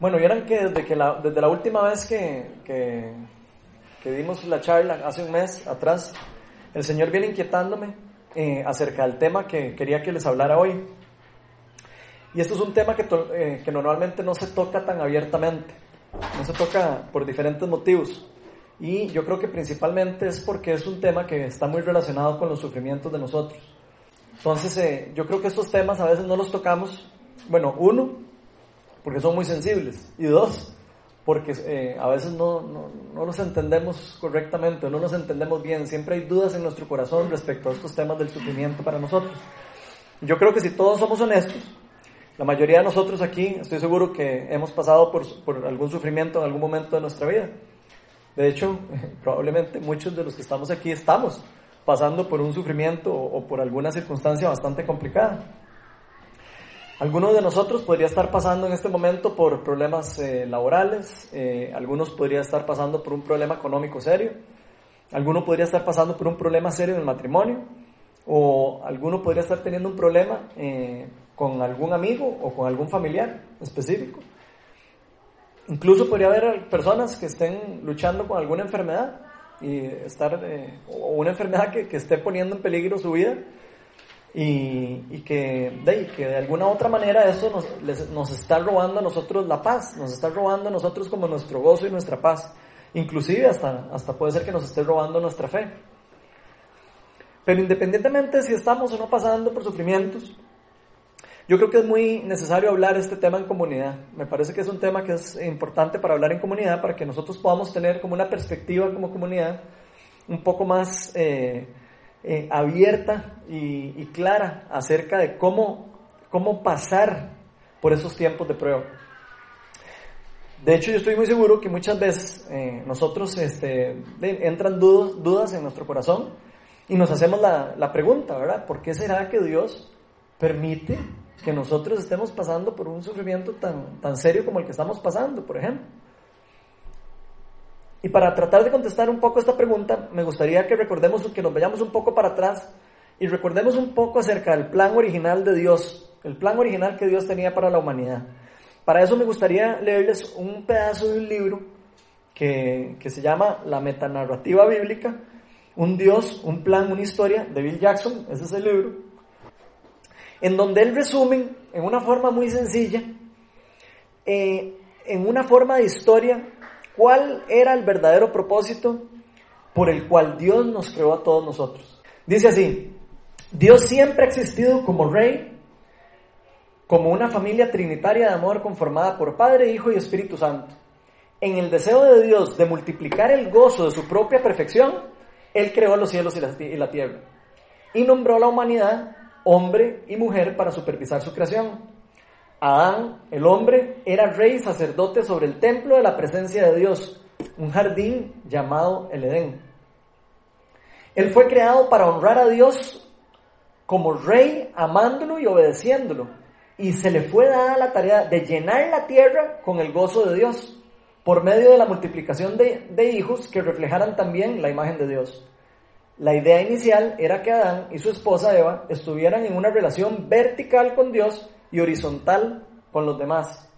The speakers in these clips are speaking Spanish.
Bueno, vieran que desde, que la, desde la última vez que, que, dimos la charla, hace un mes atrás, el Señor viene inquietándome eh, acerca del tema que quería que les hablara hoy. Y esto es un tema que, eh, que normalmente no se toca tan abiertamente, no se toca por diferentes motivos. Y yo creo que principalmente es porque es un tema que está muy relacionado con los sufrimientos de nosotros. Entonces, eh, yo creo que estos temas a veces no los tocamos, bueno, uno, porque son muy sensibles, y dos, porque eh, a veces no, no, no, los entendemos correctamente, no los entendemos bien, siempre hay dudas en nuestro corazón respecto a estos temas del sufrimiento para nosotros. Yo creo que si todos somos honestos, la mayoría de nosotros aquí, estoy seguro que hemos pasado por, por algún sufrimiento en algún momento de nuestra vida. De hecho, probablemente muchos de los que estamos aquí estamos pasando por un sufrimiento o, por alguna circunstancia bastante complicada. Algunos de nosotros podría estar pasando en este momento por problemas eh, laborales, eh, algunos podría estar pasando por un problema económico serio, alguno podría estar pasando por un problema serio en el matrimonio, o alguno podría estar teniendo un problema eh, con algún amigo o con algún familiar específico. Incluso podría haber personas que estén luchando con alguna enfermedad y estar, o una enfermedad que, que, esté poniendo en peligro su vida y, y que, de, que de alguna otra manera eso nos, nos está robando a nosotros la paz, nos está robando a nosotros como nuestro gozo y nuestra paz. Inclusive hasta, hasta puede ser que nos esté robando nuestra fe. Pero independientemente si estamos o no pasando por sufrimientos, yo creo que es muy necesario hablar este tema en comunidad. Me parece que es un tema que es importante para hablar en comunidad, para que nosotros podamos tener como una perspectiva como comunidad un poco más eh, eh, abierta y, clara acerca de cómo, cómo pasar por esos tiempos de prueba. De hecho, yo estoy muy seguro que muchas veces eh, nosotros este, entran dudas, en nuestro corazón y nos hacemos la, la pregunta, ¿verdad? ¿Por qué será que Dios permite que nosotros estemos pasando por un sufrimiento tan, tan serio como el que estamos pasando, por ejemplo. Y para tratar de contestar un poco esta pregunta, me gustaría que recordemos, que nos vayamos un poco para atrás y recordemos un poco acerca del plan original de Dios, el plan original que Dios tenía para la humanidad. Para eso me gustaría leerles un pedazo de un libro que, que se llama La metanarrativa bíblica, un Dios, un plan, una historia, de Bill Jackson, ese es el libro en donde él resume en una forma muy sencilla, eh, en una forma de historia, cuál era el verdadero propósito por el cual Dios nos creó a todos nosotros. Dice así, Dios siempre ha existido como rey, como una familia trinitaria de amor conformada por Padre, Hijo y Espíritu Santo. En el deseo de Dios de multiplicar el gozo de su propia perfección, Él creó los cielos y la, tierra y nombró a la humanidad hombre y mujer para supervisar su creación. Adán, el hombre, era rey sacerdote sobre el templo de la presencia de Dios, un jardín llamado el Edén. Él fue creado para honrar a Dios como rey, amándolo y obedeciéndolo. Y se le fue dada la tarea de llenar la tierra con el gozo de Dios, por medio de la multiplicación de, de hijos que reflejaran también la imagen de Dios. La idea inicial era que Adán y su esposa Eva estuvieran en una relación vertical con Dios y horizontal con los demás,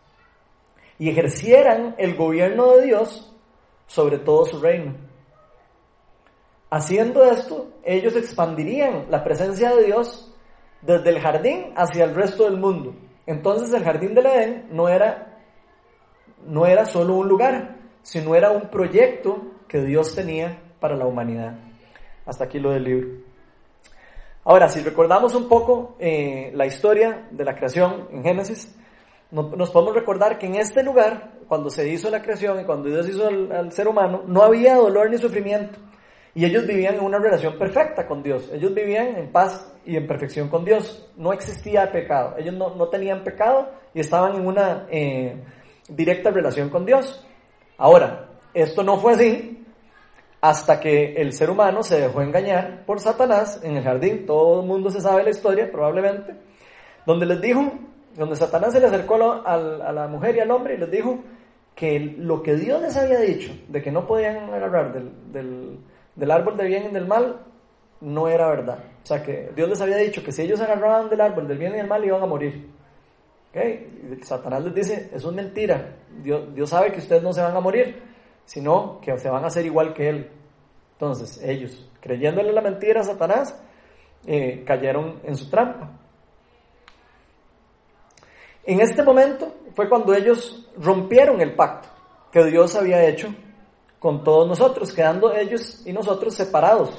y ejercieran el gobierno de Dios sobre todo su reino. Haciendo esto, ellos expandirían la presencia de Dios desde el jardín hacia el resto del mundo. Entonces el jardín del Edén no era, no era solo un lugar, sino era un proyecto que Dios tenía para la humanidad. Hasta aquí lo del libro. Ahora, si recordamos un poco eh, la historia de la creación en Génesis, nos podemos recordar que en este lugar, cuando se hizo la creación y cuando Dios hizo al, ser humano, no había dolor ni sufrimiento. Y ellos vivían en una relación perfecta con Dios. Ellos vivían en paz y en perfección con Dios. No existía pecado. Ellos no, no tenían pecado y estaban en una eh, directa relación con Dios. Ahora, esto no fue así hasta que el ser humano se dejó engañar por Satanás en el jardín, todo el mundo se sabe la historia probablemente, donde les dijo, donde Satanás se le acercó a la, mujer y al hombre y les dijo que lo que Dios les había dicho de que no podían agarrar del, árbol del bien y del mal, no era verdad. O sea que Dios les había dicho que si ellos agarraban del árbol del bien y del mal iban a morir. Satanás les dice, eso es mentira, Dios, Dios sabe que ustedes no se van a morir, sino que se van a hacer igual que Él. Entonces ellos, creyéndole la mentira a Satanás, eh, cayeron en su trampa. En este momento fue cuando ellos rompieron el pacto que Dios había hecho con todos nosotros, quedando ellos y nosotros separados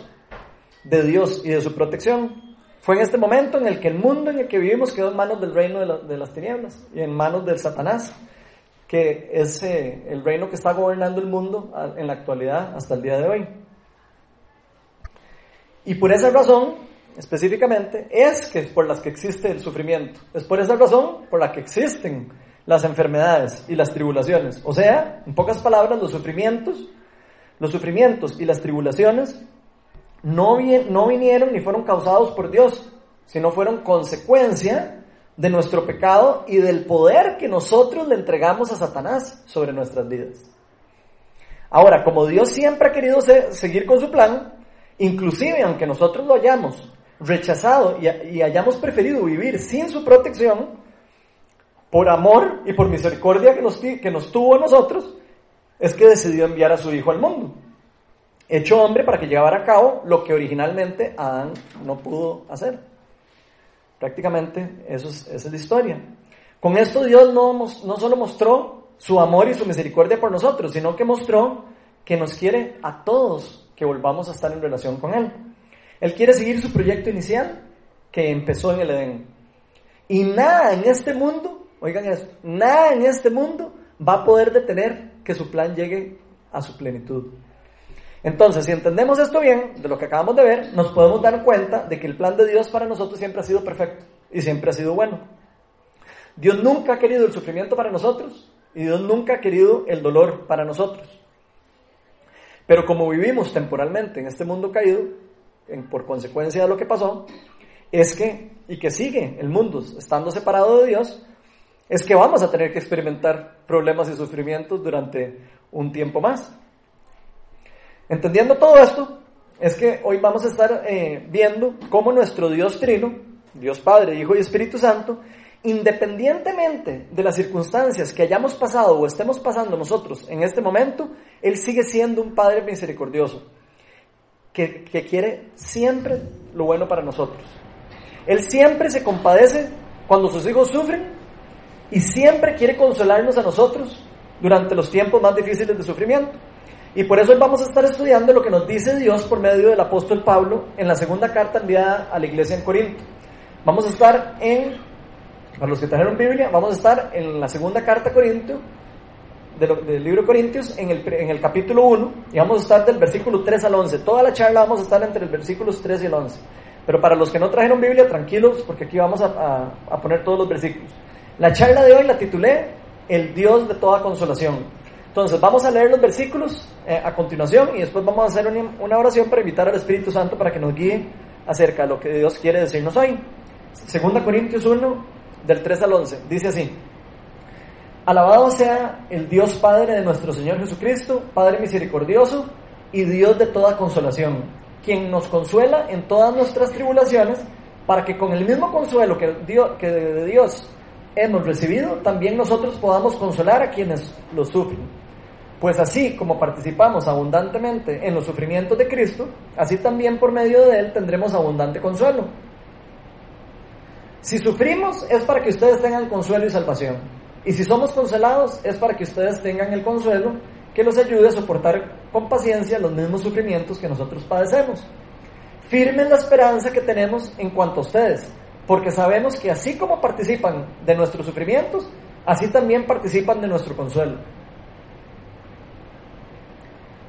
de Dios y de su protección. Fue en este momento en el que el mundo en el que vivimos quedó en manos del reino de, las tinieblas y en manos del Satanás, que es el reino que está gobernando el mundo en la actualidad hasta el día de hoy. Y por esa razón, específicamente, es que por las que existe el sufrimiento. Es por esa razón por la que existen las enfermedades y las tribulaciones. O sea, en pocas palabras, los sufrimientos, los sufrimientos y las tribulaciones no, no vinieron ni fueron causados por Dios, sino fueron consecuencia de nuestro pecado y del poder que nosotros le entregamos a Satanás sobre nuestras vidas. Ahora, como Dios siempre ha querido seguir con su plan, inclusive aunque nosotros lo hayamos rechazado y, hayamos preferido vivir sin su protección, por amor y por misericordia que nos, que nos tuvo a nosotros, es que decidió enviar a su Hijo al mundo, hecho hombre para que llevara a cabo lo que originalmente Adán no pudo hacer. Prácticamente eso es, esa es la historia. Con esto Dios no, no solo mostró su amor y su misericordia por nosotros, sino que mostró que nos quiere a todos que volvamos a estar en relación con Él. Él quiere seguir su proyecto inicial que empezó en el Edén. Y nada en este mundo, oigan eso, nada en este mundo va a poder detener que su plan llegue a su plenitud. Entonces, si entendemos esto bien, de lo que acabamos de ver, nos podemos dar cuenta de que el plan de Dios para nosotros siempre ha sido perfecto y siempre ha sido bueno. Dios nunca ha querido el sufrimiento para nosotros y Dios nunca ha querido el dolor para nosotros. Pero como vivimos temporalmente en este mundo caído, por consecuencia de lo que pasó, es que, y que sigue el mundo estando separado de Dios, es que vamos a tener que experimentar problemas y sufrimientos durante un tiempo más. Entendiendo todo esto, es que hoy vamos a estar eh, viendo cómo nuestro Dios Trino, Dios Padre, Hijo y Espíritu Santo, independientemente de las circunstancias que hayamos pasado o estemos pasando nosotros en este momento, Él sigue siendo un Padre misericordioso que, quiere siempre lo bueno para nosotros. Él siempre se compadece cuando sus hijos sufren y siempre quiere consolarnos a nosotros durante los tiempos más difíciles de sufrimiento. Y por eso vamos a estar estudiando lo que nos dice Dios por medio del apóstol Pablo en la segunda carta enviada a la iglesia en Corinto. Vamos a estar en, para los que trajeron Biblia, vamos a estar en la segunda carta a Corinto del libro Corintios en el, en el capítulo 1 y vamos a estar del versículo 3 al 11. Toda la charla vamos a estar entre el versículos 3 y el 11. Pero para los que no trajeron Biblia, tranquilos, porque aquí vamos a, a, poner todos los versículos. La charla de hoy la titulé El Dios de toda consolación. Entonces vamos a leer los versículos eh, a continuación y después vamos a hacer una, oración para invitar al Espíritu Santo para que nos guíe acerca de lo que Dios quiere decirnos hoy. Segunda Corintios 1, del 3 al 11. Dice así. Alabado sea el Dios Padre de nuestro Señor Jesucristo, Padre misericordioso y Dios de toda consolación, quien nos consuela en todas nuestras tribulaciones, para que con el mismo consuelo que, que de Dios hemos recibido, también nosotros podamos consolar a quienes lo sufren. Pues así como participamos abundantemente en los sufrimientos de Cristo, así también por medio de Él tendremos abundante consuelo. Si sufrimos es para que ustedes tengan consuelo y salvación. Y si somos consolados es para que ustedes tengan el consuelo que los ayude a soportar con paciencia los mismos sufrimientos que nosotros padecemos. Firmen la esperanza que tenemos en cuanto a ustedes, porque sabemos que así como participan de nuestros sufrimientos, así también participan de nuestro consuelo.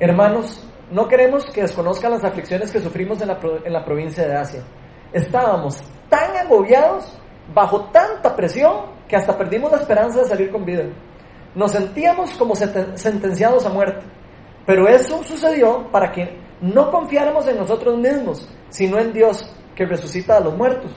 Hermanos, no queremos que desconozcan las aflicciones que sufrimos en la, en la provincia de Asia. Estábamos tan agobiados, bajo tanta presión, que hasta perdimos la esperanza de salir con vida. Nos sentíamos como sentenciados a muerte. Pero eso sucedió para que no confiáramos en nosotros mismos, sino en Dios que resucita a los muertos.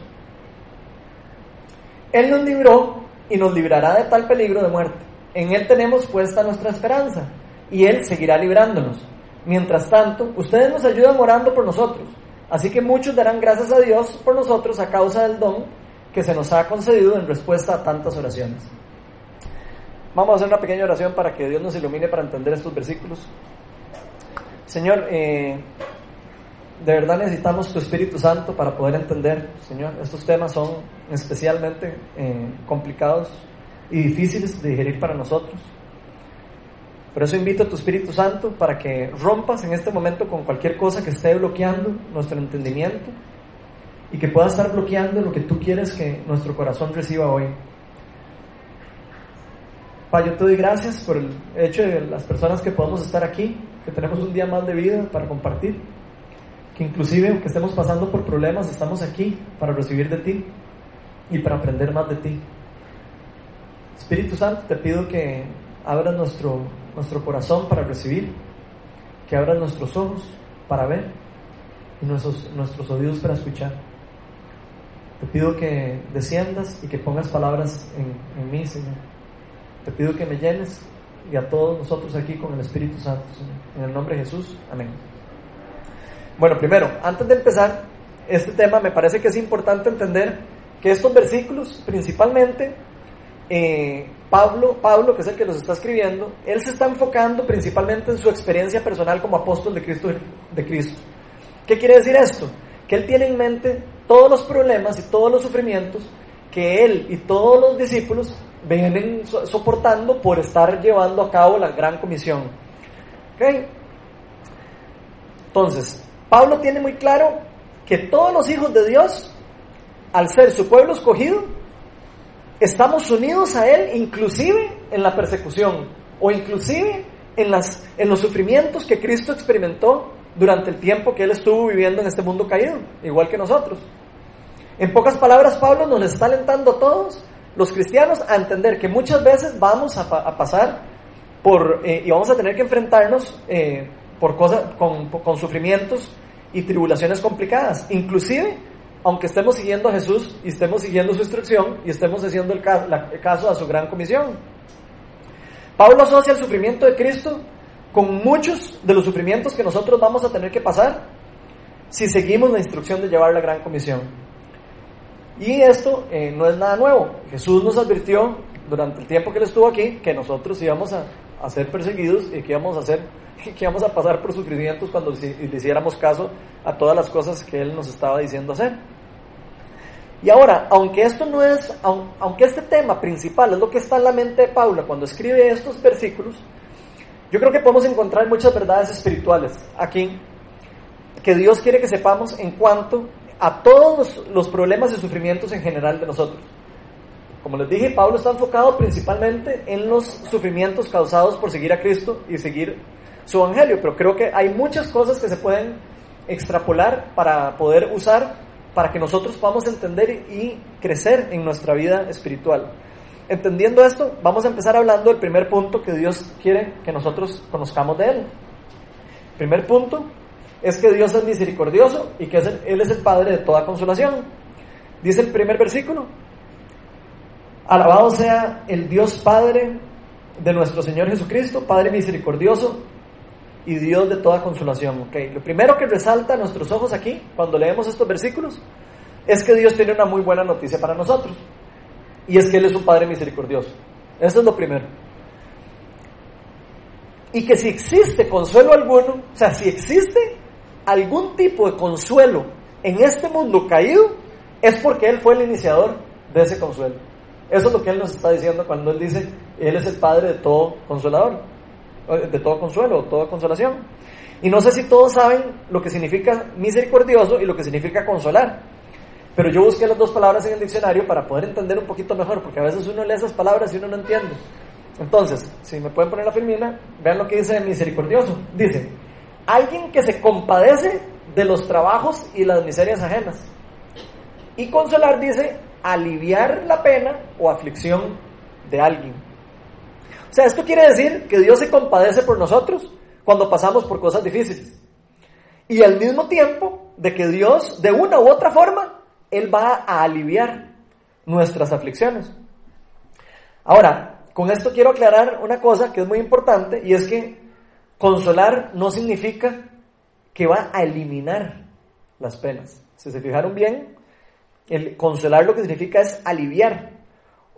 Él nos libró y nos librará de tal peligro de muerte. En Él tenemos puesta nuestra esperanza y Él seguirá librándonos. Mientras tanto, ustedes nos ayudan orando por nosotros. Así que muchos darán gracias a Dios por nosotros a causa del don que se nos ha concedido en respuesta a tantas oraciones. Vamos a hacer una pequeña oración para que Dios nos ilumine para entender estos versículos. Señor, eh, de verdad necesitamos tu Espíritu Santo para poder entender, Señor. Estos temas son especialmente eh, complicados y difíciles de digerir para nosotros. Por eso invito a tu Espíritu Santo para que rompas en este momento con cualquier cosa que esté bloqueando nuestro entendimiento y que pueda estar bloqueando lo que tú quieres que nuestro corazón reciba hoy. Pa, yo te doy gracias por el hecho de las personas que podemos estar aquí, que tenemos un día más de vida para compartir, que inclusive aunque estemos pasando por problemas, estamos aquí para recibir de ti y para aprender más de ti. Espíritu Santo, te pido que abras nuestro, nuestro corazón para recibir, que abras nuestros ojos para ver y nuestros, nuestros oídos para escuchar. Te pido que desciendas y que pongas palabras en, en mí, Señor te pido que me llenes y a todos nosotros aquí con el Espíritu Santo. En el nombre de Jesús. Amén. Bueno, primero, antes de empezar este tema, me parece que es importante entender que estos versículos, principalmente, eh, Pablo, Pablo, que es el que los está escribiendo, él se está enfocando principalmente en su experiencia personal como apóstol de Cristo. De Cristo. ¿Qué quiere decir esto? Que él tiene en mente todos los problemas y todos los sufrimientos que él y todos los discípulos vienen soportando por estar llevando a cabo la gran comisión. Entonces, Pablo tiene muy claro que todos los hijos de Dios, al ser su pueblo escogido, estamos unidos a Él inclusive en la persecución o inclusive en, los sufrimientos que Cristo experimentó durante el tiempo que Él estuvo viviendo en este mundo caído, igual que nosotros. En pocas palabras, Pablo nos está alentando a todos los cristianos a entender que muchas veces vamos a, pasar por, eh, y vamos a tener que enfrentarnos eh, por con, sufrimientos y tribulaciones complicadas. Inclusive, aunque estemos siguiendo a Jesús y estemos siguiendo su instrucción y estemos haciendo el caso, a su gran comisión. Pablo asocia el sufrimiento de Cristo con muchos de los sufrimientos que nosotros vamos a tener que pasar si seguimos la instrucción de llevar la gran comisión. Y esto eh, no es nada nuevo. Jesús nos advirtió durante el tiempo que él estuvo aquí que nosotros íbamos a, ser perseguidos y que íbamos a que íbamos a pasar por sufrimientos cuando le hiciéramos caso a todas las cosas que él nos estaba diciendo hacer. Y ahora, aunque esto no es, aunque este tema principal es lo que está en la mente de Paula cuando escribe estos versículos, yo creo que podemos encontrar muchas verdades espirituales aquí que Dios quiere que sepamos en cuanto a todos los, problemas y sufrimientos en general de nosotros. Como les dije, Pablo está enfocado principalmente en los sufrimientos causados por seguir a Cristo y seguir su evangelio, pero creo que hay muchas cosas que se pueden extrapolar para poder usar para que nosotros podamos entender y crecer en nuestra vida espiritual. Entendiendo esto, vamos a empezar hablando del primer punto que Dios quiere que nosotros conozcamos de Él. Primer punto, es que Dios es misericordioso y que Él es el Padre de toda consolación. Dice el primer versículo, alabado sea el Dios Padre de nuestro Señor Jesucristo, Padre misericordioso y Dios de toda consolación. Okay. Lo primero que resalta a nuestros ojos aquí, cuando leemos estos versículos, es que Dios tiene una muy buena noticia para nosotros. Y es que Él es un Padre misericordioso. Eso es lo primero. Y que si existe consuelo alguno, o sea, si existe algún tipo de consuelo en este mundo caído, es porque Él fue el iniciador de ese consuelo. Eso es lo que Él nos está diciendo cuando Él dice, Él es el Padre de todo consolador, de todo consuelo, toda consolación. Y no sé si todos saben lo que significa misericordioso y lo que significa consolar. Pero yo busqué las dos palabras en el diccionario para poder entender un poquito mejor, porque a veces uno lee esas palabras y uno no entiende. Entonces, si me pueden poner la filmina, vean lo que dice misericordioso. Dice, alguien que se compadece de los trabajos y las miserias ajenas. Y consolar dice aliviar la pena o aflicción de alguien. O sea, esto quiere decir que Dios se compadece por nosotros cuando pasamos por cosas difíciles. Y al mismo tiempo de que Dios, de una u otra forma, Él va a aliviar nuestras aflicciones. Ahora, con esto quiero aclarar una cosa que es muy importante y es que Consolar no significa que va a eliminar las penas. Si se fijaron bien, El consolar lo que significa es aliviar.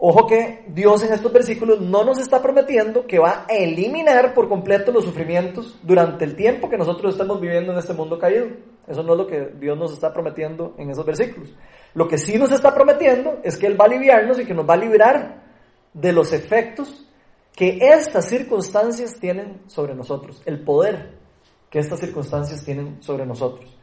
Ojo que Dios en estos versículos no nos está prometiendo que va a eliminar por completo los sufrimientos durante el tiempo que nosotros estamos viviendo en este mundo caído. Eso no es lo que Dios nos está prometiendo en esos versículos. Lo que sí nos está prometiendo es que Él va a aliviarnos y que nos va a liberar de los efectos que estas circunstancias tienen sobre nosotros, el poder que estas circunstancias tienen sobre nosotros.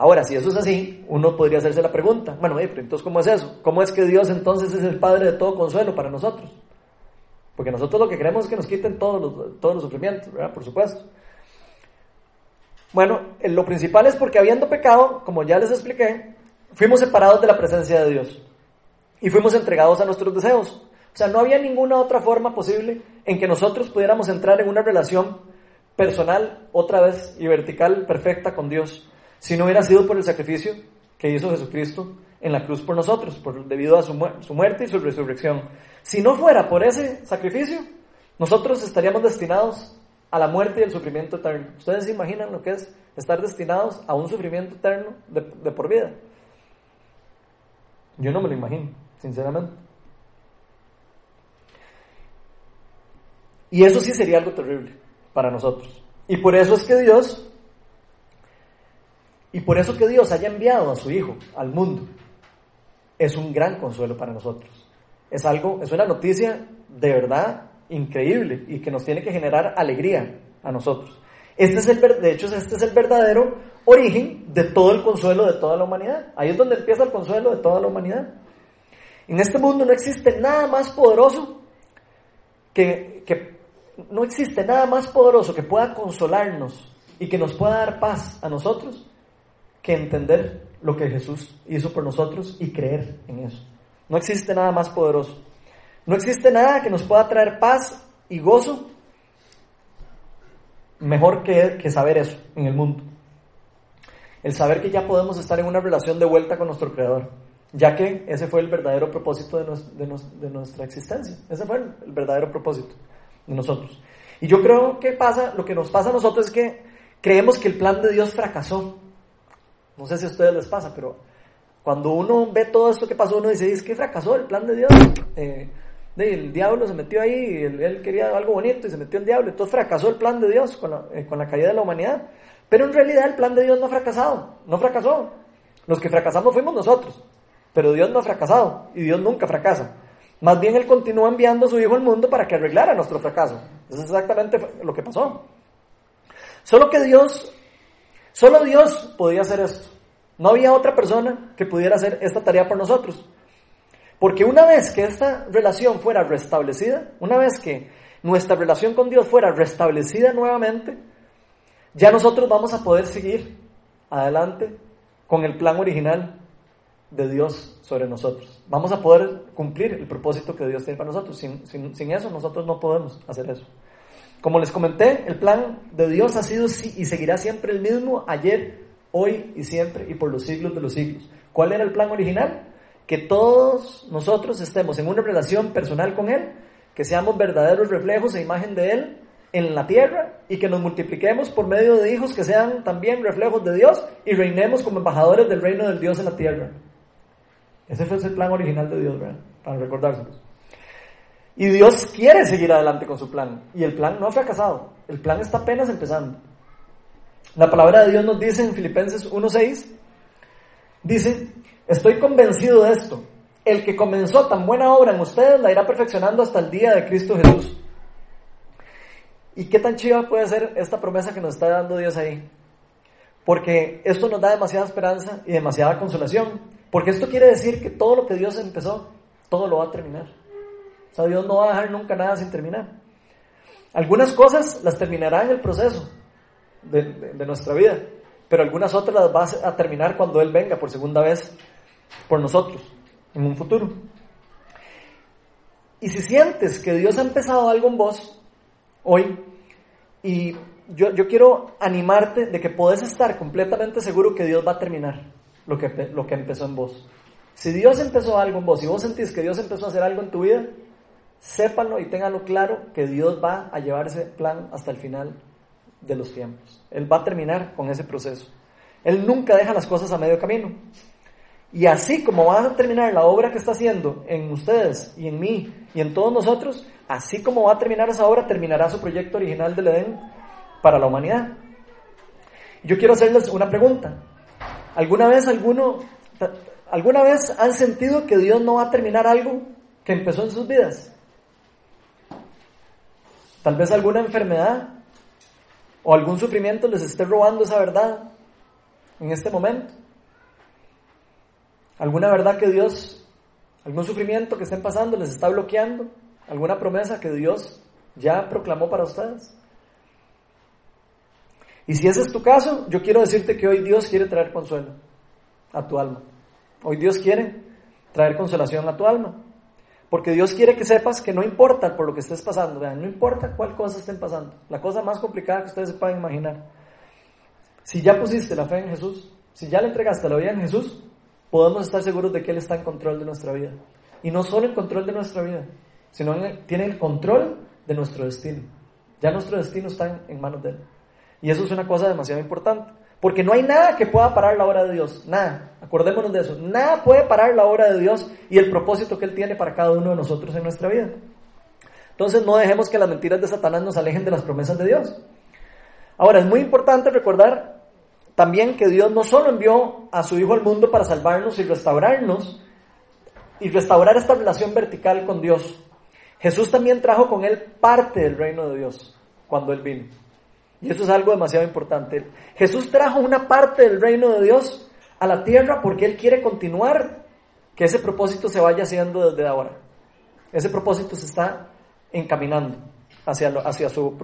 Ahora, si eso es así, uno podría hacerse la pregunta, bueno, pero entonces, ¿cómo es eso? ¿Cómo es que Dios entonces es el Padre de todo consuelo para nosotros? Porque nosotros lo que queremos es que nos quiten todos los, todos los sufrimientos, ¿verdad? Por supuesto. Bueno, lo principal es porque habiendo pecado, como ya les expliqué, fuimos separados de la presencia de Dios y fuimos entregados a nuestros deseos. O sea, no había ninguna otra forma posible en que nosotros pudiéramos entrar en una relación personal, otra vez, y vertical, perfecta con Dios si no hubiera sido por el sacrificio que hizo Jesucristo en la cruz por nosotros, debido a su, su muerte y su resurrección. Si no fuera por ese sacrificio, nosotros estaríamos destinados a la muerte y el sufrimiento eterno. ¿Ustedes se imaginan lo que es estar destinados a un sufrimiento eterno de, de por vida? Yo no me lo imagino, sinceramente. Y eso sí sería algo terrible para nosotros. Y por eso es que Dios y por eso que Dios haya enviado a su Hijo al mundo es un gran consuelo para nosotros. Es algo, es una noticia de verdad increíble y que nos tiene que generar alegría a nosotros. Este es el, de hecho, este es el verdadero origen de todo el consuelo de toda la humanidad. Ahí es donde empieza el consuelo de toda la humanidad. En este mundo no existe nada más poderoso que, que no existe nada más poderoso que pueda consolarnos y que nos pueda dar paz a nosotros que entender lo que Jesús hizo por nosotros y creer en eso. No existe nada más poderoso. No existe nada que nos pueda traer paz y gozo mejor que, que saber eso en el mundo. El saber que ya podemos estar en una relación de vuelta con nuestro Creador, ya que ese fue el verdadero propósito de, de, de nuestra existencia. Ese fue el, el verdadero propósito de nosotros. Y yo creo que pasa, lo que nos pasa a nosotros es que creemos que el plan de Dios fracasó no sé si a ustedes les pasa, pero cuando uno ve todo esto que pasó, uno dice, es que fracasó el plan de Dios. Eh, el diablo se metió ahí, él, quería algo bonito y se metió el diablo, entonces fracasó el plan de Dios con la, eh, con la caída de la humanidad. Pero en realidad el plan de Dios no ha fracasado, no fracasó. Los que fracasamos fuimos nosotros, pero Dios no ha fracasado y Dios nunca fracasa. Más bien Él continúa enviando a su Hijo al mundo para que arreglara nuestro fracaso. Eso es exactamente lo que pasó. Solo que Dios Solo Dios podía hacer esto. No había otra persona que pudiera hacer esta tarea por nosotros. Porque una vez que esta relación fuera restablecida, una vez que nuestra relación con Dios fuera restablecida nuevamente, ya nosotros vamos a poder seguir adelante con el plan original de Dios sobre nosotros. Vamos a poder cumplir el propósito que Dios tiene para nosotros. Sin, sin eso nosotros no podemos hacer eso. Como les comenté, el plan de Dios ha sido y seguirá siempre el mismo ayer, hoy y siempre y por los siglos de los siglos. ¿Cuál era el plan original? Que todos nosotros estemos en una relación personal con Él, que seamos verdaderos reflejos e imagen de Él en la tierra y que nos multipliquemos por medio de hijos que sean también reflejos de Dios y reinemos como embajadores del reino del Dios en la tierra. Ese fue el plan original de Dios, ¿verdad? Para recordárselos. Y Dios quiere seguir adelante con su plan. Y el plan no ha fracasado. El plan está apenas empezando. La palabra de Dios nos dice en Filipenses 1.6, dice, estoy convencido de esto. El que comenzó tan buena obra en ustedes la irá perfeccionando hasta el día de Cristo Jesús. ¿Y qué tan chiva puede ser esta promesa que nos está dando Dios ahí? Porque esto nos da demasiada esperanza y demasiada consolación. Porque esto quiere decir que todo lo que Dios empezó, todo lo va a terminar. O sea, Dios no va a dejar nunca nada sin terminar. Algunas cosas las terminará en el proceso de, nuestra vida, pero algunas otras las va a terminar cuando Él venga por segunda vez por nosotros, en un futuro. Y si sientes que Dios ha empezado algo en vos hoy, y yo, yo quiero animarte de que puedes estar completamente seguro que Dios va a terminar lo que, lo que empezó en vos. Si Dios empezó algo en vos, y vos sentís que Dios empezó a hacer algo en tu vida, sépanlo y ténganlo claro que Dios va a llevar ese plan hasta el final de los tiempos. Él va a terminar con ese proceso. Él nunca deja las cosas a medio camino. Y así como va a terminar la obra que está haciendo en ustedes y en mí y en todos nosotros, así como va a terminar esa obra, terminará su proyecto original del Edén para la humanidad. Yo quiero hacerles una pregunta. ¿Alguna vez alguno, alguna vez han sentido que Dios no va a terminar algo que empezó en sus vidas? Tal vez alguna enfermedad o algún sufrimiento les esté robando esa verdad en este momento. ¿Alguna verdad que Dios, algún sufrimiento que estén pasando les está bloqueando? ¿Alguna promesa que Dios ya proclamó para ustedes? Y si ese es tu caso, yo quiero decirte que hoy Dios quiere traer consuelo a tu alma. Hoy Dios quiere traer consolación a tu alma. Porque Dios quiere que sepas que no importa por lo que estés pasando, vean, no importa cuál cosa estén pasando, la cosa más complicada que ustedes se puedan imaginar. Si ya pusiste la fe en Jesús, si ya le entregaste la vida en Jesús, podemos estar seguros de que Él está en control de nuestra vida. Y no solo en control de nuestra vida, sino en tiene el control de nuestro destino. Ya nuestro destino está en, manos de Él. Y eso es una cosa demasiado importante. Porque no hay nada que pueda parar la obra de Dios. Nada. Acordémonos de eso. Nada puede parar la obra de Dios y el propósito que Él tiene para cada uno de nosotros en nuestra vida. Entonces no dejemos que las mentiras de Satanás nos alejen de las promesas de Dios. Ahora, es muy importante recordar también que Dios no solo envió a su Hijo al mundo para salvarnos y restaurarnos y restaurar esta relación vertical con Dios. Jesús también trajo con él parte del reino de Dios cuando él vino. Y eso es algo demasiado importante. Jesús trajo una parte del reino de Dios a la tierra porque él quiere continuar que ese propósito se vaya haciendo desde ahora. Ese propósito se está encaminando hacia, hacia, su,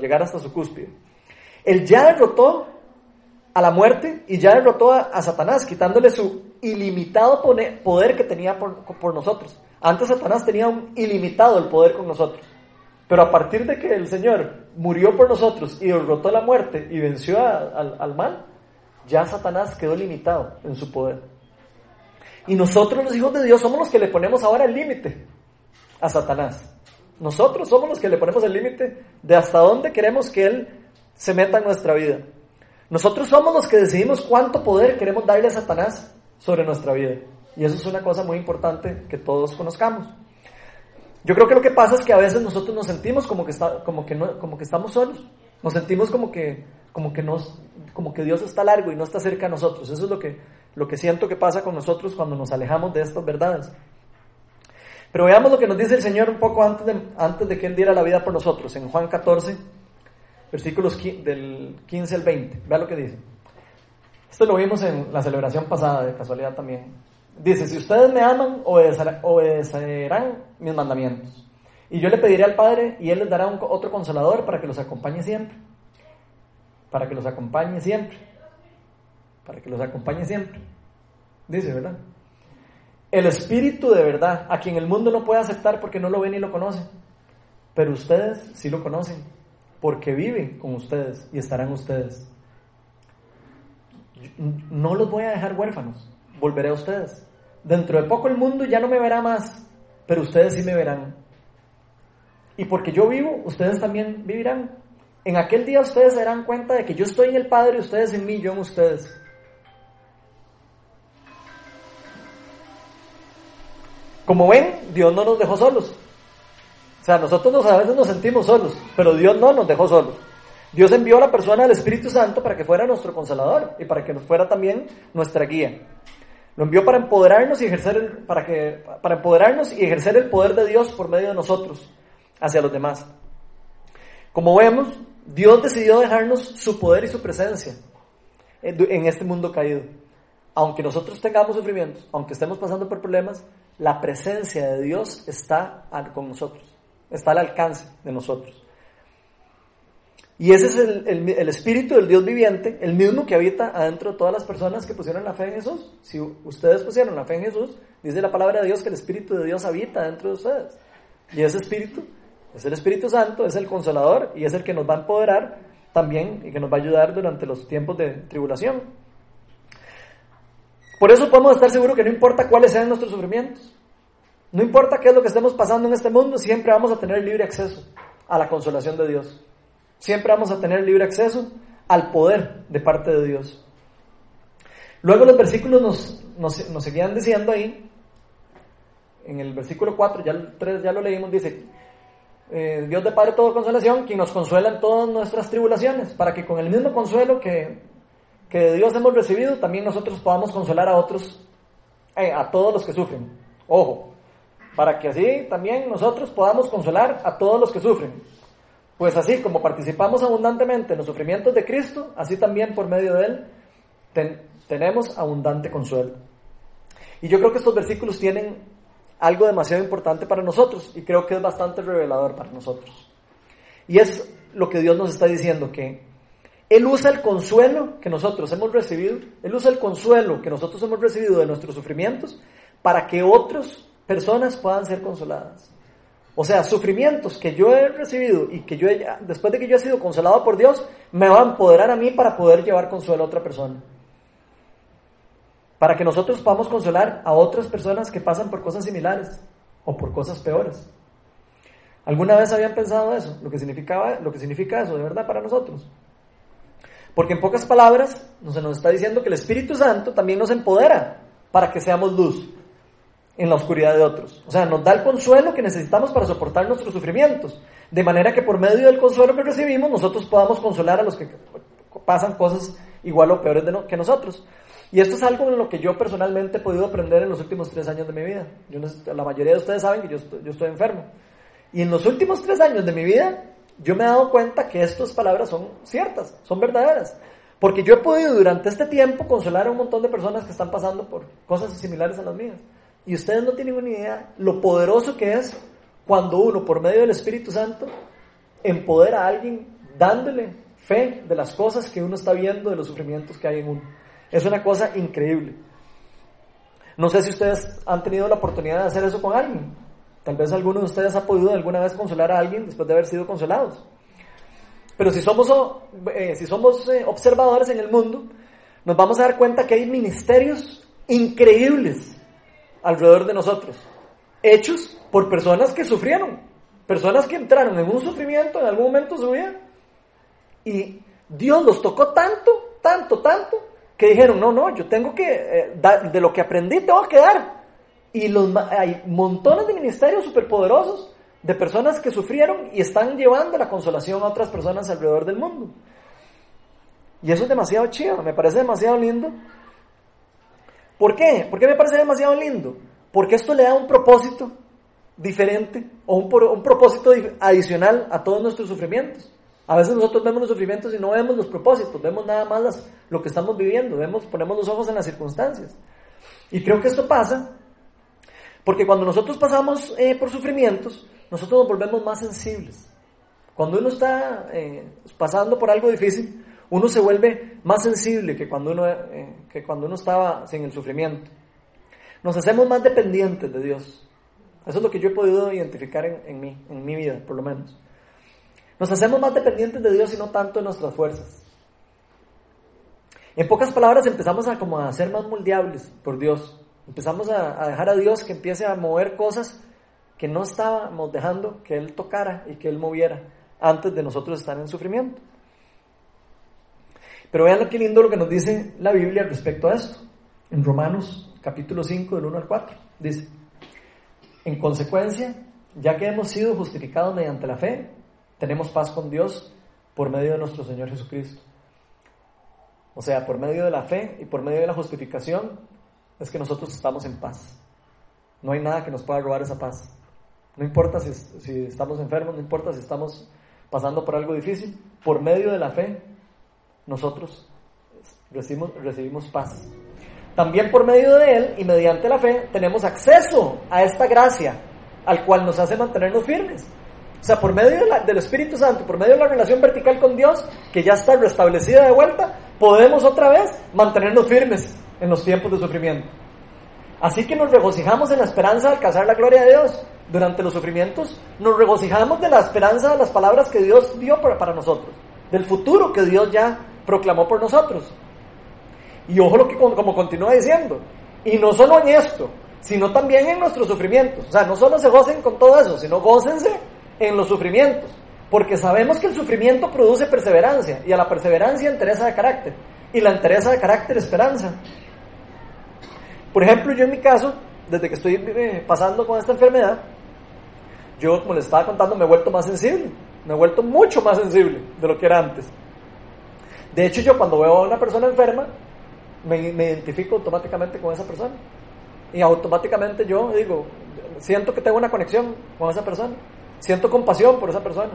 llegar hasta su cúspide. Él ya derrotó a la muerte y ya derrotó a, Satanás, quitándole su ilimitado poder que tenía por, nosotros. Antes Satanás tenía un ilimitado el poder con nosotros. Pero a partir de que el Señor murió por nosotros y derrotó la muerte y venció al, al mal, ya Satanás quedó limitado en su poder. Y nosotros los hijos de Dios somos los que le ponemos ahora el límite a Satanás. Nosotros somos los que le ponemos el límite de hasta dónde queremos que Él se meta en nuestra vida. Nosotros somos los que decidimos cuánto poder queremos darle a Satanás sobre nuestra vida. Y eso es una cosa muy importante que todos conozcamos. Yo creo que lo que pasa es que a veces nosotros nos sentimos como que, está, como que, como que estamos solos. Nos sentimos como que, como, que nos, como que Dios está largo y no está cerca de nosotros. Eso es lo que, lo que siento que pasa con nosotros cuando nos alejamos de estas verdades. Pero veamos lo que nos dice el Señor un poco antes de, antes de que Él diera la vida por nosotros. En Juan 14, versículos del 15 al 20. Vea lo que dice. Esto lo vimos en la celebración pasada, de casualidad también. Dice, si ustedes me aman, obedecerán mis mandamientos. Y yo le pediré al Padre y Él les dará otro consolador para que los acompañe siempre. Para que los acompañe siempre. Para que los acompañe siempre. Dice, ¿verdad? El Espíritu de verdad, a quien el mundo no puede aceptar porque no lo ve ni lo conoce. Pero ustedes sí lo conocen porque vive con ustedes y estarán ustedes. No los voy a dejar huérfanos, volveré a ustedes. Dentro de poco el mundo ya no me verá más, pero ustedes sí me verán. Y porque yo vivo, ustedes también vivirán. En aquel día ustedes se darán cuenta de que yo estoy en el Padre, ustedes en mí, yo en ustedes. Como ven, Dios no nos dejó solos. O sea, nosotros a veces nos sentimos solos, pero Dios no nos dejó solos. Dios envió a la persona del Espíritu Santo para que fuera nuestro consolador y para que nos fuera también nuestra guía. Lo envió para empoderarnos y ejercer el, para que, para empoderarnos y ejercer el poder de Dios por medio de nosotros hacia los demás. Como vemos, Dios decidió dejarnos su poder y su presencia en este mundo caído. Aunque nosotros tengamos sufrimientos, aunque estemos pasando por problemas, la presencia de Dios está con nosotros está al alcance de nosotros. Y ese es el, espíritu del Dios viviente, el mismo que habita adentro de todas las personas que pusieron la fe en Jesús. Si ustedes pusieron la fe en Jesús, dice la palabra de Dios que el espíritu de Dios habita dentro de ustedes. Y ese espíritu es el Espíritu Santo, es el consolador y es el que nos va a empoderar también y que nos va a ayudar durante los tiempos de tribulación. Por eso podemos estar seguros que no importa cuáles sean nuestros sufrimientos, no importa qué es lo que estemos pasando en este mundo, siempre vamos a tener libre acceso a la consolación de Dios. Siempre vamos a tener libre acceso al poder de parte de Dios. Luego los versículos nos, nos, nos seguían diciendo ahí, en el versículo 4, ya el 3 ya lo leímos, dice, eh, Dios de Padre todo consolación, quien nos consuela en todas nuestras tribulaciones, para que con el mismo consuelo que, que de Dios hemos recibido, también nosotros podamos consolar a otros, eh, a todos los que sufren. Ojo, para que así también nosotros podamos consolar a todos los que sufren. Pues así como participamos abundantemente en los sufrimientos de Cristo, así también por medio de Él tenemos abundante consuelo. Y yo creo que estos versículos tienen algo demasiado importante para nosotros y creo que es bastante revelador para nosotros. Y es lo que Dios nos está diciendo, que Él usa el consuelo que nosotros hemos recibido, Él usa el consuelo que nosotros hemos recibido de nuestros sufrimientos para que otras personas puedan ser consoladas. O sea, sufrimientos que yo he recibido y que yo después de que yo he sido consolado por Dios, me va a empoderar a mí para poder llevar consuelo a otra persona para que nosotros podamos consolar a otras personas que pasan por cosas similares o por cosas peores. ¿Alguna vez habían pensado eso? Lo que significaba, lo que significa eso de verdad para nosotros. Porque en pocas palabras se nos está diciendo que el Espíritu Santo también nos empodera para que seamos luz en la oscuridad de otros. O sea, nos da el consuelo que necesitamos para soportar nuestros sufrimientos. De manera que por medio del consuelo que recibimos, nosotros podamos consolar a los que pasan cosas igual o peores que nosotros. Y esto es algo en lo que yo personalmente he podido aprender en los últimos tres años de mi vida. Yo la mayoría de ustedes saben que yo estoy, yo estoy enfermo. Y en los últimos tres años de mi vida, yo me he dado cuenta que estas palabras son ciertas, son verdaderas. Porque yo he podido durante este tiempo consolar a un montón de personas que están pasando por cosas similares a las mías. Y ustedes no tienen una idea lo poderoso que es cuando uno, por medio del Espíritu Santo, empodera a alguien dándole fe de las cosas que uno está viendo, de los sufrimientos que hay en uno. Es una cosa increíble. No sé si ustedes han tenido la oportunidad de hacer eso con alguien. Tal vez alguno de ustedes ha podido alguna vez consolar a alguien después de haber sido consolados. Pero si somos, eh, si somos eh, observadores en el mundo, nos vamos a dar cuenta que hay ministerios increíbles alrededor de nosotros, hechos por personas que sufrieron, personas que entraron en un sufrimiento en algún momento de su vida y Dios los tocó tanto, tanto, tanto, que dijeron, no, no, yo tengo que, eh, de lo que aprendí tengo que dar. Y hay montones de ministerios superpoderosos de personas que sufrieron y están llevando la consolación a otras personas alrededor del mundo. Y eso es demasiado chido, me parece demasiado lindo. ¿Por qué? ¿Por qué me parece demasiado lindo? Porque esto le da un propósito diferente o un, un propósito adicional a todos nuestros sufrimientos. A veces nosotros vemos los sufrimientos y no vemos los propósitos, vemos nada más lo que estamos viviendo, vemos, ponemos los ojos en las circunstancias. Y creo que esto pasa porque cuando nosotros pasamos eh, por sufrimientos, nosotros nos volvemos más sensibles. Cuando uno está eh, pasando por algo difícil, uno se vuelve más sensible que cuando uno, eh, que cuando uno estaba sin el sufrimiento. Nos hacemos más dependientes de Dios. Eso es lo que yo he podido identificar en, en mí, en mi vida, por lo menos. Nos hacemos más dependientes de Dios y no tanto de nuestras fuerzas. En pocas palabras empezamos a como a ser más moldeables por Dios. Empezamos a, dejar a Dios que empiece a mover cosas que no estábamos dejando que Él tocara y que Él moviera antes de nosotros estar en sufrimiento. Pero vean qué lindo lo que nos dice la Biblia respecto a esto. En Romanos capítulo 5 del 1 al 4 dice, en consecuencia, ya que hemos sido justificados mediante la fe, tenemos paz con Dios por medio de nuestro Señor Jesucristo. O sea, por medio de la fe y por medio de la justificación es que nosotros estamos en paz. No hay nada que nos pueda robar esa paz. No importa si, si estamos enfermos, no importa si estamos pasando por algo difícil, por medio de la fe nosotros recibimos, recibimos paz. También por medio de Él y mediante la fe tenemos acceso a esta gracia al cual nos hace mantenernos firmes. O sea, por medio del Espíritu Santo, por medio de la relación vertical con Dios, que ya está restablecida de vuelta, podemos otra vez mantenernos firmes en los tiempos de sufrimiento. Así que nos regocijamos en la esperanza de alcanzar la gloria de Dios. Durante los sufrimientos nos regocijamos de la esperanza de las palabras que Dios dio para, para nosotros, del futuro que Dios ya proclamó por nosotros. Y ojo lo que como continúa diciendo, y no solo en esto, sino también en nuestros sufrimientos. O sea, no solo se gocen con todo eso, sino gócense en los sufrimientos, porque sabemos que el sufrimiento produce perseverancia y a la perseverancia entereza de carácter y la entereza de carácter esperanza Por ejemplo, yo en mi caso, desde que estoy eh, pasando con esta enfermedad, yo, como les estaba contando, me he vuelto más sensible. Me he vuelto mucho más sensible de lo que era antes. De hecho, yo cuando veo a una persona enferma, me, identifico automáticamente con esa persona. Y automáticamente yo digo, siento que tengo una conexión con esa persona. Siento compasión por esa persona.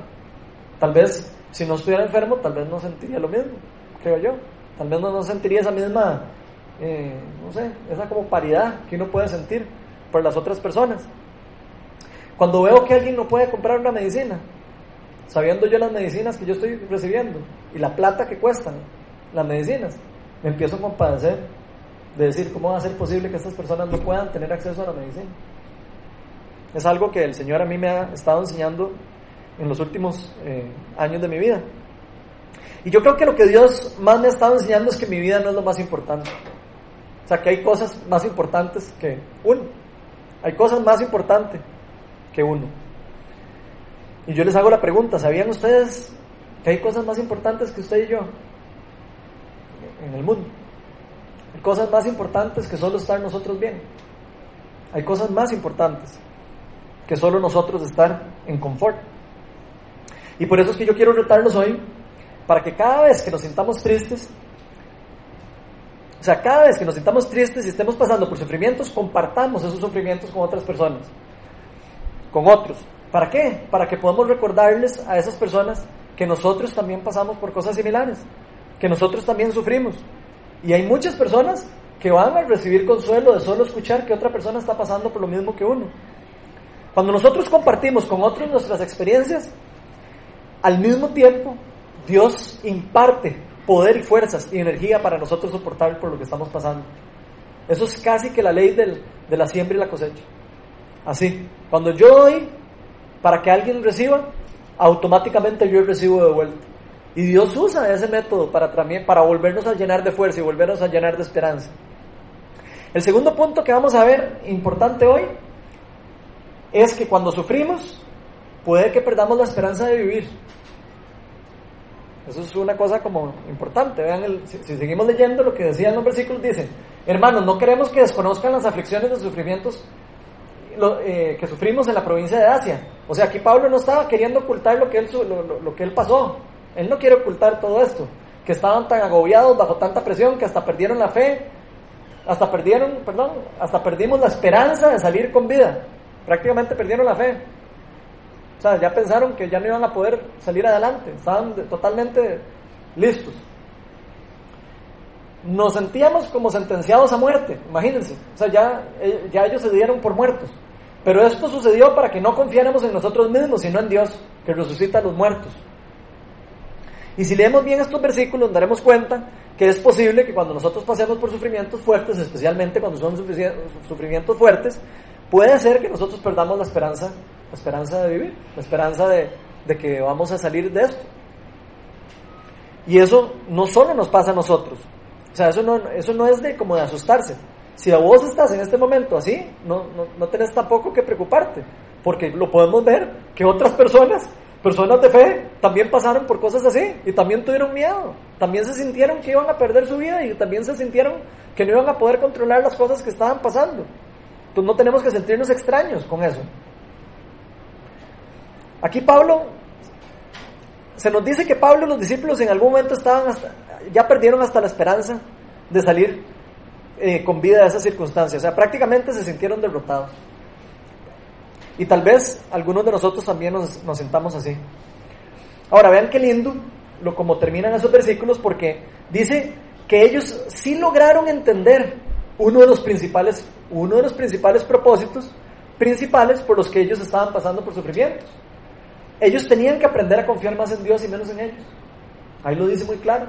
Tal vez, si no estuviera enfermo, tal vez no sentiría lo mismo, creo yo. Tal vez no, sentiría esa misma, eh, no sé, esa como paridad que uno puede sentir por las otras personas. Cuando veo que alguien no puede comprar una medicina, sabiendo yo las medicinas que yo estoy recibiendo y la plata que cuestan las medicinas, me empiezo a compadecer de decir cómo va a ser posible que estas personas no puedan tener acceso a la medicina. Es algo que el Señor a mí me ha estado enseñando en los últimos eh, años de mi vida. Y yo creo que lo que Dios más me ha estado enseñando es que mi vida no es lo más importante. O sea, que hay cosas más importantes que uno. Hay cosas más importantes que uno. Y yo les hago la pregunta, ¿sabían ustedes que hay cosas más importantes que usted y yo en el mundo? Hay cosas más importantes que solo estar nosotros bien. Hay cosas más importantes que solo nosotros estar en confort. Y por eso es que yo quiero retarnos hoy para que cada vez que nos sintamos tristes, o sea, cada vez que nos sintamos tristes y estemos pasando por sufrimientos, compartamos esos sufrimientos con otras personas con otros. ¿Para qué? Para que podamos recordarles a esas personas que nosotros también pasamos por cosas similares, que nosotros también sufrimos. Y hay muchas personas que van a recibir consuelo de solo escuchar que otra persona está pasando por lo mismo que uno. Cuando nosotros compartimos con otros nuestras experiencias, al mismo tiempo Dios imparte poder y fuerzas y energía para nosotros soportar por lo que estamos pasando. Eso es casi que la ley de la siembra y la cosecha. Así, cuando yo doy para que alguien reciba, automáticamente yo recibo de vuelta. Y Dios usa ese método para, para volvernos a llenar de fuerza y volvernos a llenar de esperanza. El segundo punto que vamos a ver, importante hoy, es que cuando sufrimos, puede que perdamos la esperanza de vivir. Eso es una cosa como importante. Vean, si, si, seguimos leyendo lo que decían los versículos, dicen, hermanos, no queremos que desconozcan las aflicciones y sufrimientos lo, eh, que sufrimos en la provincia de Asia. O sea, aquí Pablo no estaba queriendo ocultar lo que, él, lo, lo, que él pasó. Él no quiere ocultar todo esto. Que estaban tan agobiados bajo tanta presión que hasta perdieron la fe, hasta perdieron, perdón, hasta perdimos la esperanza de salir con vida. Prácticamente perdieron la fe. O sea, ya pensaron que ya no iban a poder salir adelante. Estaban totalmente listos nos sentíamos como sentenciados a muerte, imagínense. O sea, ya, eh, ya ellos se dieron por muertos. Pero esto sucedió para que no confiáramos en nosotros mismos, sino en Dios, que resucita a los muertos. Y si leemos bien estos versículos, daremos cuenta que es posible que cuando nosotros pasemos por sufrimientos fuertes, especialmente cuando son sufrimientos fuertes, puede ser que nosotros perdamos la esperanza, la esperanza de vivir, la esperanza de, de que vamos a salir de esto. Y eso no solo nos pasa a nosotros, o sea, eso no, eso no es de como de asustarse. Si a vos estás en este momento así, no, no, no tenés tampoco que preocuparte, porque lo podemos ver que otras personas, personas de fe, también pasaron por cosas así y también tuvieron miedo, también se sintieron que iban a perder su vida y también se sintieron que no iban a poder controlar las cosas que estaban pasando. Entonces no tenemos que sentirnos extraños con eso. Aquí Pablo, se nos dice que Pablo y los discípulos en algún momento estaban hasta, ya perdieron hasta la esperanza de salir eh, con vida de esas circunstancias. O sea, prácticamente se sintieron derrotados. Y tal vez algunos de nosotros también nos, nos sentamos así. Ahora, vean qué lindo lo como terminan esos versículos porque dice que ellos sí lograron entender uno de los principales, uno de los principales propósitos principales por los que ellos estaban pasando por sufrimientos. Ellos tenían que aprender a confiar más en Dios y menos en ellos. Ahí lo dice muy claro.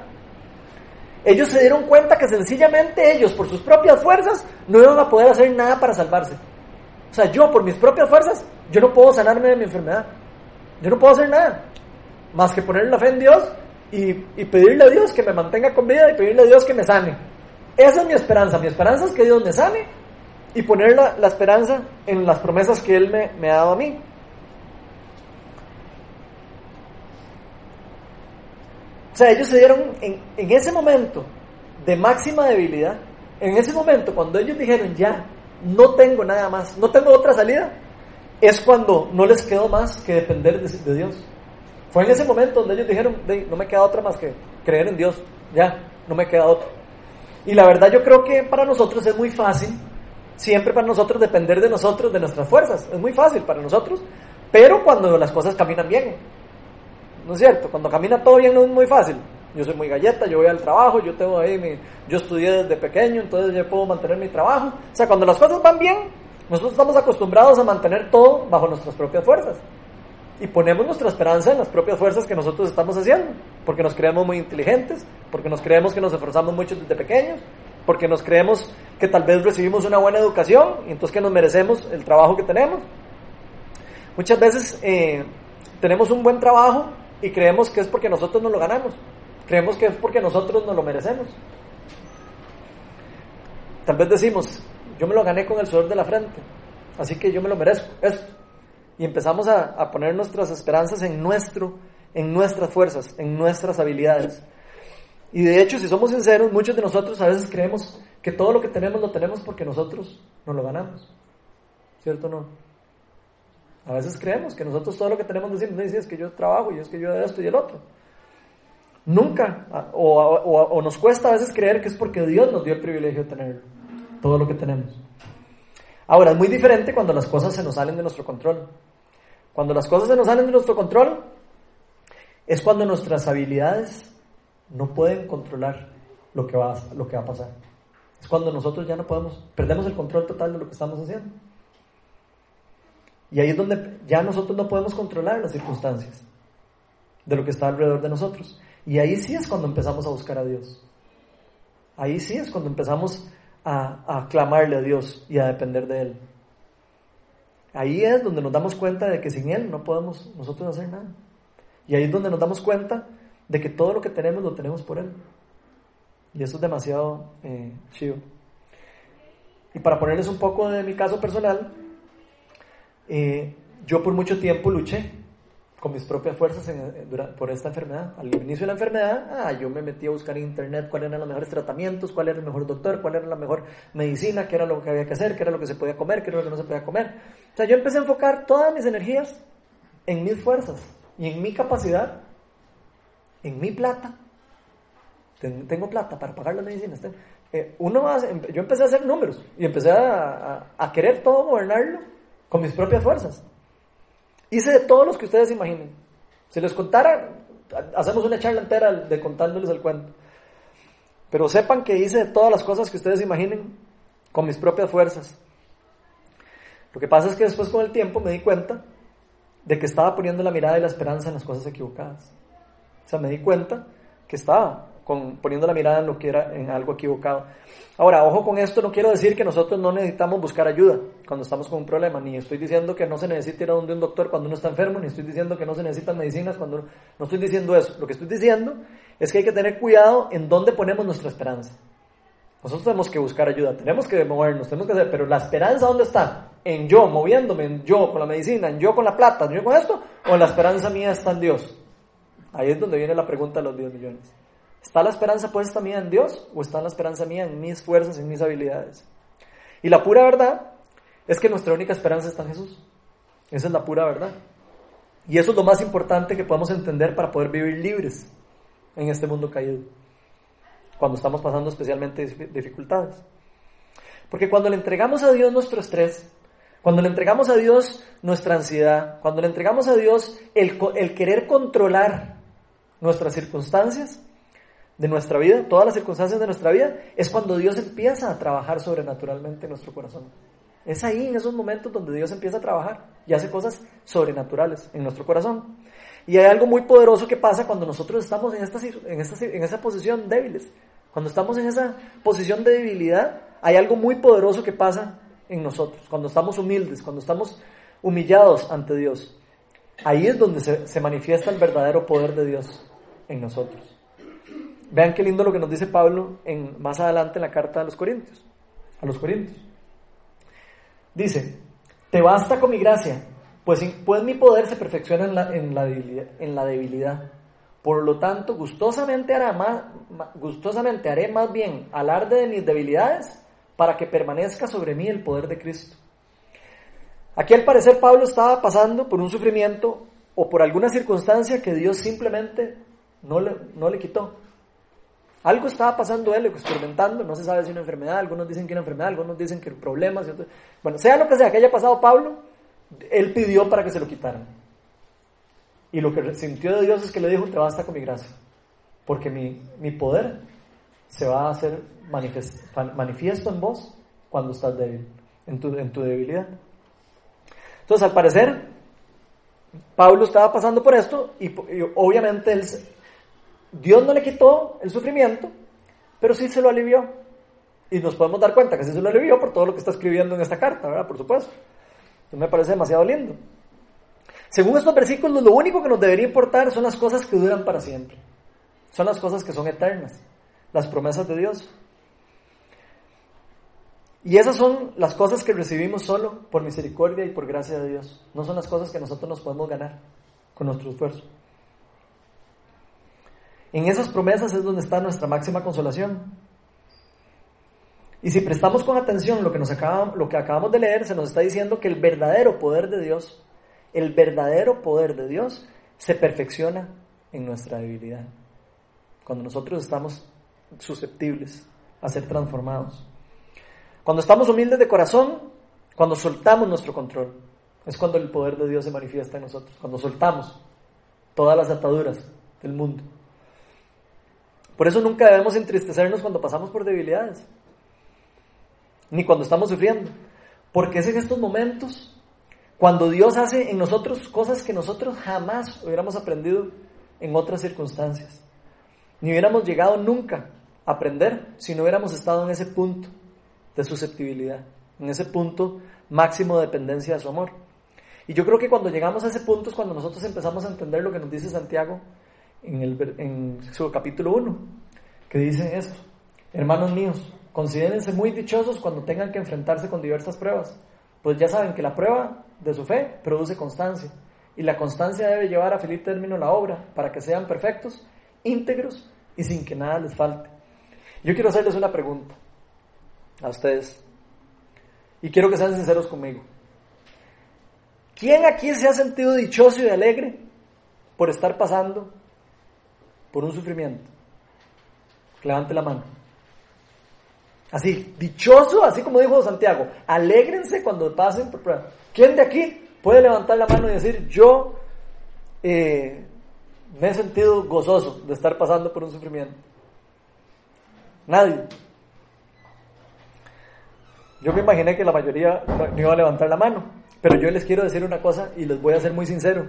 Ellos se dieron cuenta que sencillamente ellos, por sus propias fuerzas, no iban a poder hacer nada para salvarse. O sea, yo por mis propias fuerzas, yo no puedo sanarme de mi enfermedad. Yo no puedo hacer nada. Más que poner la fe en Dios y, pedirle a Dios que me mantenga con vida y pedirle a Dios que me sane. Esa es mi esperanza. Mi esperanza es que Dios me sane y poner la, esperanza en las promesas que Él me, me ha dado a mí. O sea, ellos se dieron en, ese momento de máxima debilidad, en ese momento, cuando ellos dijeron, ya, no tengo nada más, no tengo otra salida, es cuando no les quedó más que depender de, Dios. Fue en ese momento donde ellos dijeron, no me queda otra más que creer en Dios, ya, no me queda otra. Y la verdad yo creo que para nosotros es muy fácil, siempre para nosotros depender de nosotros, de nuestras fuerzas, es muy fácil para nosotros, pero cuando las cosas caminan bien, ¿no es cierto? Cuando camina todo bien no es muy fácil. Yo soy muy galleta, yo voy al trabajo, yo tengo ahí mi, yo estudié desde pequeño, entonces yo puedo mantener mi trabajo. O sea, cuando las cosas van bien, nosotros estamos acostumbrados a mantener todo bajo nuestras propias fuerzas. Y ponemos nuestra esperanza en las propias fuerzas que nosotros estamos haciendo, porque nos creemos muy inteligentes, porque nos creemos que nos esforzamos mucho desde pequeños, porque nos creemos que tal vez recibimos una buena educación y entonces que nos merecemos el trabajo que tenemos. Muchas veces eh, tenemos un buen trabajo y creemos que es porque nosotros nos lo ganamos, creemos que es porque nosotros nos lo merecemos. Tal vez decimos, yo me lo gané con el sudor de la frente, así que yo me lo merezco, esto. Y empezamos a, poner nuestras esperanzas en nuestro, en nuestras fuerzas, en nuestras habilidades. Y de hecho, si somos sinceros, muchos de nosotros a veces creemos que todo lo que tenemos lo tenemos porque nosotros nos lo ganamos. ¿Cierto o no? A veces creemos que nosotros todo lo que tenemos no, es que yo trabajo y es que yo esto y el otro. Nunca, o, o, nos cuesta a veces creer que es porque Dios nos dio el privilegio de tener todo lo que tenemos. Ahora, es muy diferente cuando las cosas se nos salen de nuestro control. Cuando las cosas se nos salen de nuestro control, es cuando nuestras habilidades no pueden controlar lo que va, lo que va a pasar. Es cuando nosotros ya no podemos, perdemos el control total de lo que estamos haciendo. Y ahí es donde ya nosotros no podemos controlar las circunstancias de lo que está alrededor de nosotros. Y ahí sí es cuando empezamos a buscar a Dios. Ahí sí es cuando empezamos a, a clamarle a Dios y a depender de Él. Ahí es donde nos damos cuenta de que sin Él no podemos nosotros hacer nada. Y ahí es donde nos damos cuenta de que todo lo que tenemos lo tenemos por Él. Y eso es demasiado eh, chido. Y para ponerles un poco de mi caso personal, eh, yo por mucho tiempo luché con mis propias fuerzas eh, por esta enfermedad. Al inicio de la enfermedad, ah, yo me metí a buscar en internet cuáles eran los mejores tratamientos, cuál era el mejor doctor, cuál era la mejor medicina, qué era lo que había que hacer, qué era lo que se podía comer, qué era lo que no se podía comer. O sea, yo empecé a enfocar todas mis energías en mis fuerzas y en mi capacidad en mi plata, tengo plata para pagar las medicinas. Eh, uno más, yo empecé a hacer números y empecé a, a, querer todo gobernarlo con mis propias fuerzas. Hice de todos los que ustedes imaginen. Si les contara, hacemos una charla entera de contándoles el cuento. Pero sepan que hice de todas las cosas que ustedes imaginen con mis propias fuerzas. Lo que pasa es que después con el tiempo me di cuenta de que estaba poniendo la mirada y la esperanza en las cosas equivocadas. O sea, me di cuenta que estaba con, poniendo la mirada en lo que era en algo equivocado. Ahora, ojo con esto, no quiero decir que nosotros no necesitamos buscar ayuda cuando estamos con un problema, ni estoy diciendo que no se necesite ir a donde un doctor cuando uno está enfermo, ni estoy diciendo que no se necesitan medicinas cuando no estoy diciendo eso. Lo que estoy diciendo es que hay que tener cuidado en dónde ponemos nuestra esperanza. Nosotros tenemos que buscar ayuda, tenemos que movernos, tenemos que hacer, pero la esperanza ¿dónde está? ¿En yo moviéndome, en yo con la medicina, en yo con la plata, en yo con esto? ¿O la esperanza mía está en Dios? Ahí es donde viene la pregunta de los 10 millones. ¿Está la esperanza puesta mía en Dios o está la esperanza mía en mis fuerzas, en mis habilidades? Y la pura verdad es que nuestra única esperanza está en Jesús. Esa es la pura verdad. Y eso es lo más importante que podemos entender para poder vivir libres en este mundo caído. Cuando estamos pasando especialmente dificultades. Porque cuando le entregamos a Dios nuestro estrés, cuando le entregamos a Dios nuestra ansiedad, cuando le entregamos a Dios el, el querer controlar nuestras circunstancias de nuestra vida, todas las circunstancias de nuestra vida, es cuando Dios empieza a trabajar sobrenaturalmente en nuestro corazón. Es ahí, en esos momentos, donde Dios empieza a trabajar y hace cosas sobrenaturales en nuestro corazón. Y hay algo muy poderoso que pasa cuando nosotros estamos en, esta, en, esta, esa posición débiles. Cuando estamos en esa posición de debilidad, hay algo muy poderoso que pasa en nosotros. Cuando estamos humildes, cuando estamos humillados ante Dios. Ahí es donde se, manifiesta el verdadero poder de Dios en nosotros. Vean qué lindo lo que nos dice Pablo en, más adelante en la carta a los Corintios. A los Corintios. Dice, te basta con mi gracia, pues, pues mi poder se perfecciona en la, en la, debilidad, en la debilidad. Por lo tanto, gustosamente, hará más, gustosamente haré más bien alarde de mis debilidades para que permanezca sobre mí el poder de Cristo. Aquí al parecer Pablo estaba pasando por un sufrimiento o por alguna circunstancia que Dios simplemente no le, no le quitó. Algo estaba pasando él, experimentando, no se sabe si una enfermedad, algunos dicen que una enfermedad, algunos dicen que problemas. Bueno, sea lo que sea que haya pasado Pablo, él pidió para que se lo quitaran. Y lo que sintió de Dios es que le dijo, te basta con mi gracia, porque mi, mi poder se va a hacer manifiesto en vos cuando estás débil, en tu, en tu debilidad. Entonces, al parecer, Pablo estaba pasando por esto y, obviamente él, Dios no le quitó el sufrimiento, pero sí se lo alivió. Y nos podemos dar cuenta que sí se lo alivió por todo lo que está escribiendo en esta carta, ¿verdad? Por supuesto. Me parece demasiado lindo. Según estos versículos, lo único que nos debería importar son las cosas que duran para siempre. Son las cosas que son eternas, las promesas de Dios. Y esas son las cosas que recibimos solo por misericordia y por gracia de Dios. No son las cosas que nosotros nos podemos ganar con nuestro esfuerzo. En esas promesas es donde está nuestra máxima consolación. Y si prestamos con atención lo que, nos lo que acabamos de leer, se nos está diciendo que el verdadero poder de Dios el verdadero poder de Dios se perfecciona en nuestra debilidad. Cuando nosotros estamos susceptibles a ser transformados. Cuando estamos humildes de corazón, cuando soltamos nuestro control, es cuando el poder de Dios se manifiesta en nosotros. Cuando soltamos todas las ataduras del mundo. Por eso nunca debemos entristecernos cuando pasamos por debilidades, ni cuando estamos sufriendo, porque es en estos momentos cuando Dios hace en nosotros cosas que nosotros jamás hubiéramos aprendido en otras circunstancias. Ni hubiéramos llegado nunca a aprender si no hubiéramos estado en ese punto de susceptibilidad, en ese punto máximo de dependencia de su amor. Y yo creo que cuando llegamos a ese punto es cuando nosotros empezamos a entender lo que nos dice Santiago en, el, en su capítulo 1, que dice esto, hermanos míos, considérense muy dichosos cuando tengan que enfrentarse con diversas pruebas pues ya saben que la prueba de su fe produce constancia. Y la constancia debe llevar a feliz término la obra para que sean perfectos, íntegros y sin que nada les falte. Yo quiero hacerles una pregunta a ustedes. Y quiero que sean sinceros conmigo. ¿Quién aquí se ha sentido dichoso y alegre por estar pasando por un sufrimiento? Levante la mano. Así, dichoso, así como dijo Santiago, alégrense cuando pasen por prueba. ¿Quién de aquí puede levantar la mano y decir, yo eh, me he sentido gozoso de estar pasando por un sufrimiento? Nadie. Yo me imaginé que la mayoría no iba a levantar la mano, pero yo les quiero decir una cosa y les voy a ser muy sincero.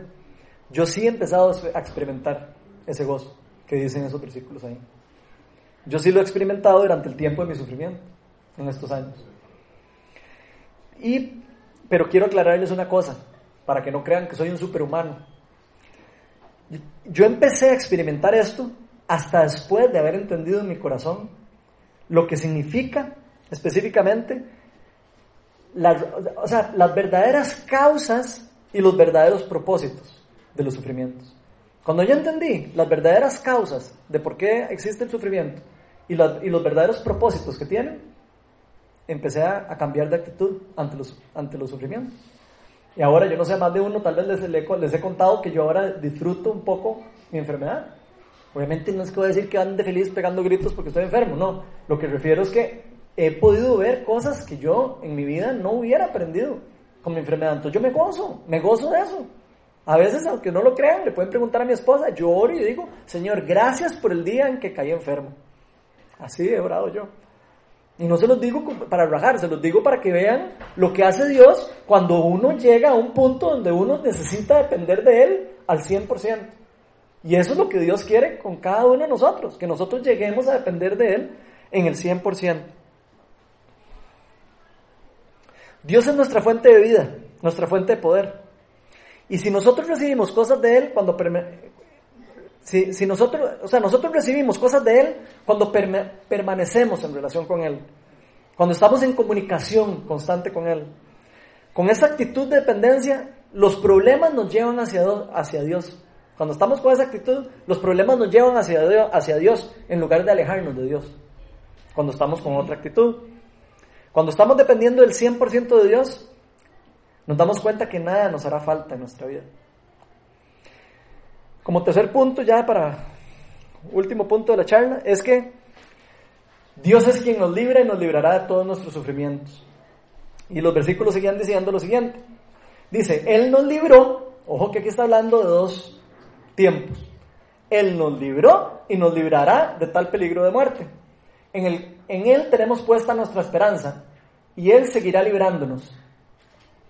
Yo sí he empezado a experimentar ese gozo que dicen esos versículos ahí. Yo sí lo he experimentado durante el tiempo de mi sufrimiento, en estos años. Y, pero quiero aclararles una cosa, para que no crean que soy un superhumano. Yo empecé a experimentar esto hasta después de haber entendido en mi corazón lo que significa específicamente las, o sea, las verdaderas causas y los verdaderos propósitos de los sufrimientos. Cuando yo entendí las verdaderas causas de por qué existe el sufrimiento y, los verdaderos propósitos que tienen, empecé a, cambiar de actitud ante los, ante los sufrimientos. Y ahora yo no sé, más de uno tal vez les, les, he contado que yo ahora disfruto un poco mi enfermedad. Obviamente no es que voy a decir que ande feliz pegando gritos porque estoy enfermo, no. Lo que refiero es que he podido ver cosas que yo en mi vida no hubiera aprendido con mi enfermedad. Entonces yo me gozo, me gozo de eso. A veces, aunque no lo crean, le pueden preguntar a mi esposa, yo oro y digo, Señor, gracias por el día en que caí enfermo. Así he orado yo. Y no se los digo para rajar, se los digo para que vean lo que hace Dios cuando uno llega a un punto donde uno necesita depender de Él al 100%. Y eso es lo que Dios quiere con cada uno de nosotros, que nosotros lleguemos a depender de Él en el 100%. Dios es nuestra fuente de vida, nuestra fuente de poder. Y si nosotros recibimos cosas de Él cuando si, nosotros, o sea, nosotros recibimos cosas de Él cuando permanecemos en relación con Él, cuando estamos en comunicación constante con Él. Con esa actitud de dependencia, los problemas nos llevan hacia, hacia Dios, Cuando estamos con esa actitud, los problemas nos llevan hacia Dios, hacia Dios en lugar de alejarnos de Dios. Cuando estamos con otra actitud. Cuando estamos dependiendo del 100% de Dios, nos damos cuenta que nada nos hará falta en nuestra vida. Como tercer punto, ya para último punto de la charla, es que Dios es quien nos libra y nos librará de todos nuestros sufrimientos. Y los versículos seguían diciendo lo siguiente. Dice, Él nos libró, ojo que aquí está hablando de dos tiempos. Él nos libró y nos librará de tal peligro de muerte. En, el, en Él tenemos puesta nuestra esperanza y Él seguirá librándonos.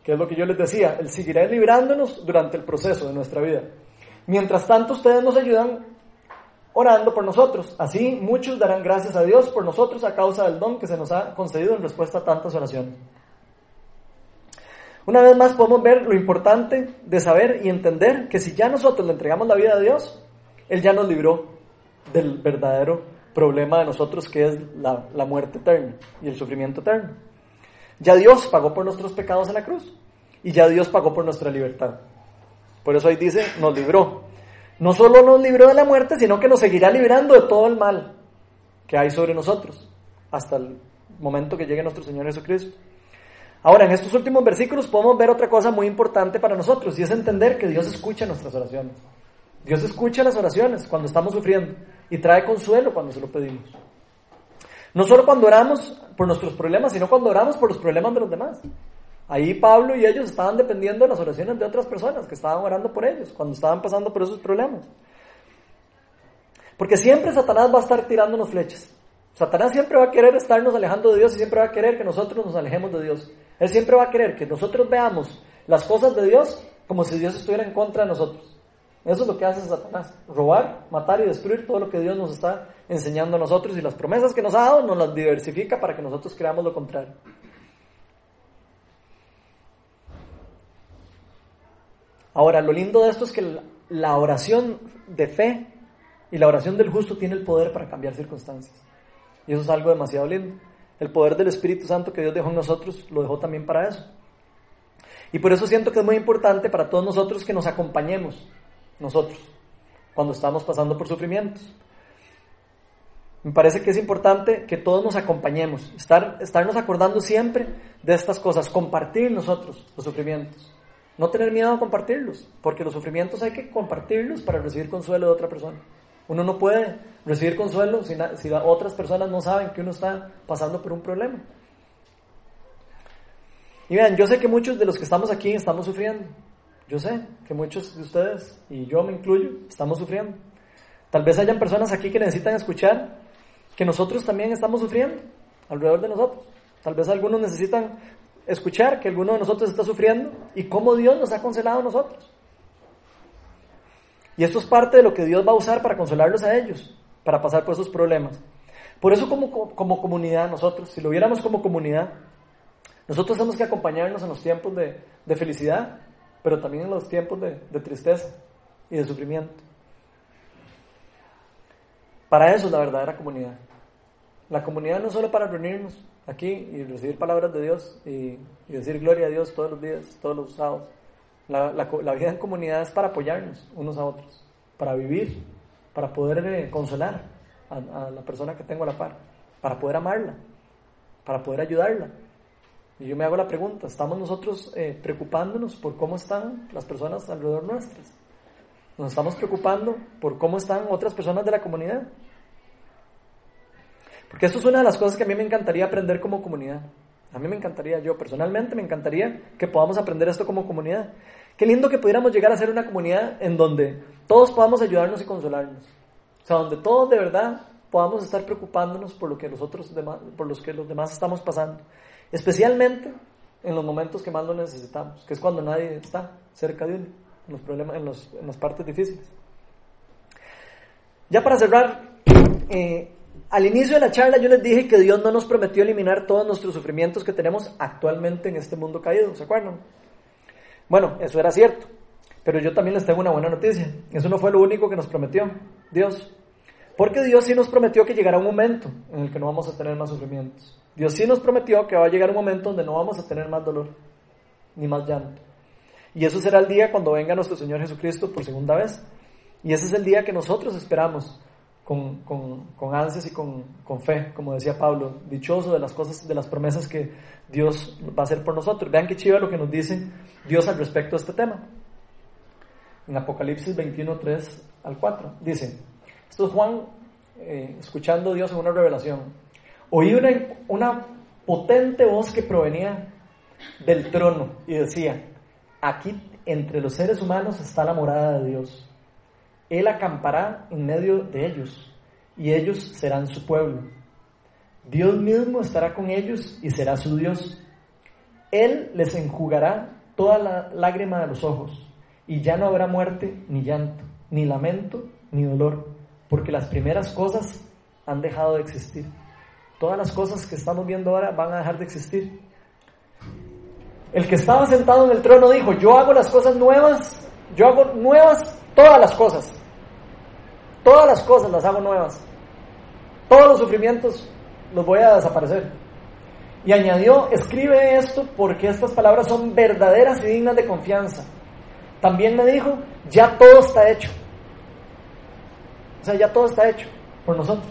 Que es lo que yo les decía, Él seguirá librándonos durante el proceso de nuestra vida. Mientras tanto, ustedes nos ayudan orando por nosotros. Así muchos darán gracias a Dios por nosotros a causa del don que se nos ha concedido en respuesta a tantas oraciones. Una vez más podemos ver lo importante de saber y entender que si ya nosotros le entregamos la vida a Dios, Él ya nos libró del verdadero problema de nosotros que es la, la muerte eterna y el sufrimiento eterno. Ya Dios pagó por nuestros pecados en la cruz y ya Dios pagó por nuestra libertad. Por eso ahí dice, nos libró. No solo nos libró de la muerte, sino que nos seguirá librando de todo el mal que hay sobre nosotros hasta el momento que llegue nuestro Señor Jesucristo. Ahora, en estos últimos versículos podemos ver otra cosa muy importante para nosotros y es entender que Dios escucha nuestras oraciones. Dios escucha las oraciones cuando estamos sufriendo y trae consuelo cuando se lo pedimos. No solo cuando oramos por nuestros problemas, sino cuando oramos por los problemas de los demás. Ahí Pablo y ellos estaban dependiendo de las oraciones de otras personas que estaban orando por ellos cuando estaban pasando por esos problemas. Porque siempre Satanás va a estar tirándonos flechas. Satanás siempre va a querer estarnos alejando de Dios y siempre va a querer que nosotros nos alejemos de Dios. Él siempre va a querer que nosotros veamos las cosas de Dios como si Dios estuviera en contra de nosotros. Eso es lo que hace Satanás, robar, matar y destruir todo lo que Dios nos está enseñando a nosotros y las promesas que nos ha dado nos las diversifica para que nosotros creamos lo contrario. Ahora, lo lindo de esto es que la oración de fe y la oración del justo tiene el poder para cambiar circunstancias. Y eso es algo demasiado lindo. El poder del Espíritu Santo que Dios dejó en nosotros lo dejó también para eso. Y por eso siento que es muy importante para todos nosotros que nos acompañemos, nosotros, cuando estamos pasando por sufrimientos. Me parece que es importante que todos nos acompañemos, estar, estarnos acordando siempre de estas cosas, compartir nosotros los sufrimientos. No tener miedo a compartirlos, porque los sufrimientos hay que compartirlos para recibir consuelo de otra persona. Uno no puede recibir consuelo si, si otras personas no saben que uno está pasando por un problema. Y vean, yo sé que muchos de los que estamos aquí estamos sufriendo. Yo sé que muchos de ustedes, y yo me incluyo, estamos sufriendo. Tal vez hayan personas aquí que necesitan escuchar que nosotros también estamos sufriendo alrededor de nosotros. Tal vez algunos necesitan escuchar que alguno de nosotros está sufriendo y cómo Dios nos ha consolado a nosotros. Y esto es parte de lo que Dios va a usar para consolarlos a ellos, para pasar por esos problemas. Por eso como, como comunidad, nosotros, si lo viéramos como comunidad, nosotros tenemos que acompañarnos en los tiempos de, de felicidad, pero también en los tiempos de, de tristeza y de sufrimiento. Para eso es la verdadera comunidad. La comunidad no es solo para reunirnos, aquí y recibir palabras de Dios y, decir gloria a Dios todos los días, todos los sábados. La, vida en comunidad es para apoyarnos unos a otros, para vivir, para poder eh, consolar a, la persona que tengo a la par, para poder amarla, para poder ayudarla. Y yo me hago la pregunta, ¿estamos nosotros eh, preocupándonos por cómo están las personas alrededor nuestras? ¿Nos estamos preocupando por cómo están otras personas de la comunidad? Porque eso es una de las cosas que a mí me encantaría aprender como comunidad. A mí me encantaría, yo personalmente me encantaría que podamos aprender esto como comunidad. Qué lindo que pudiéramos llegar a ser una comunidad en donde todos podamos ayudarnos y consolarnos. O sea, donde todos de verdad podamos estar preocupándonos por lo que nosotros demás, por los que los demás estamos pasando. Especialmente en los momentos que más lo necesitamos, que es cuando nadie está cerca de uno, en los problemas, en, los, en las partes difíciles. Ya para cerrar, eh, al inicio de la charla yo les dije que Dios no nos prometió eliminar todos nuestros sufrimientos que tenemos actualmente en este mundo caído, ¿se acuerdan? Bueno, eso era cierto, pero yo también les tengo una buena noticia. Eso no fue lo único que nos prometió Dios. Porque Dios sí nos prometió que llegará un momento en el que no vamos a tener más sufrimientos. Dios sí nos prometió que va a llegar un momento donde no vamos a tener más dolor, ni más llanto. Y eso será el día cuando venga nuestro Señor Jesucristo por segunda vez. Y ese es el día que nosotros esperamos con, con, con ansias y con, con, fe, como decía Pablo, dichoso de las cosas, de las promesas que Dios va a hacer por nosotros. Vean qué chiva lo que nos dice Dios al respecto de este tema. En Apocalipsis 21, 3 al 4. Dice, esto es Juan eh, escuchando a Dios en una revelación. Oí una, una potente voz que provenía del trono y decía, aquí entre los seres humanos está la morada de Dios él acampará en medio de ellos y ellos serán su pueblo. Dios mismo estará con ellos y será su Dios. Él les enjugará toda la lágrima de los ojos y ya no habrá muerte ni llanto, ni lamento, ni dolor, porque las primeras cosas han dejado de existir. Todas las cosas que estamos viendo ahora van a dejar de existir. El que estaba sentado en el trono dijo, yo hago las cosas nuevas, yo hago nuevas Todas las cosas. Todas las cosas las hago nuevas. Todos los sufrimientos los voy a desaparecer. Y añadió, escribe esto porque estas palabras son verdaderas y dignas de confianza. También me dijo, ya todo está hecho. O sea, ya todo está hecho por nosotros.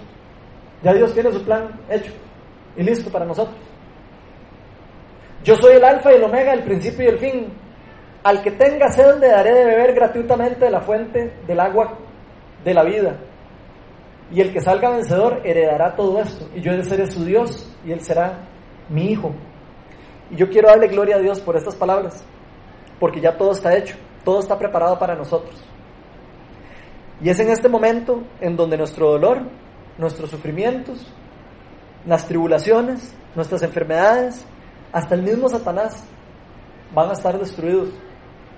Ya Dios tiene su plan hecho y listo para nosotros. Yo soy el alfa y el omega, el principio y el fin. Al que tenga sed le daré de beber gratuitamente de la fuente del agua de la vida. Y el que salga vencedor heredará todo esto. Y yo seré su Dios y él será mi hijo. Y yo quiero darle gloria a Dios por estas palabras, porque ya todo está hecho, todo está preparado para nosotros. Y es en este momento en donde nuestro dolor, nuestros sufrimientos, las tribulaciones, nuestras enfermedades, hasta el mismo Satanás van a estar destruidos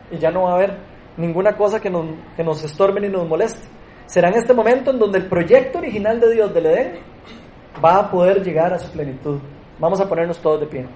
y ya no va a haber ninguna cosa que nos, que nos estorbe ni nos moleste. Será en este momento en donde el proyecto original de Dios del Edén va a poder llegar a su plenitud. Vamos a ponernos todos de pie.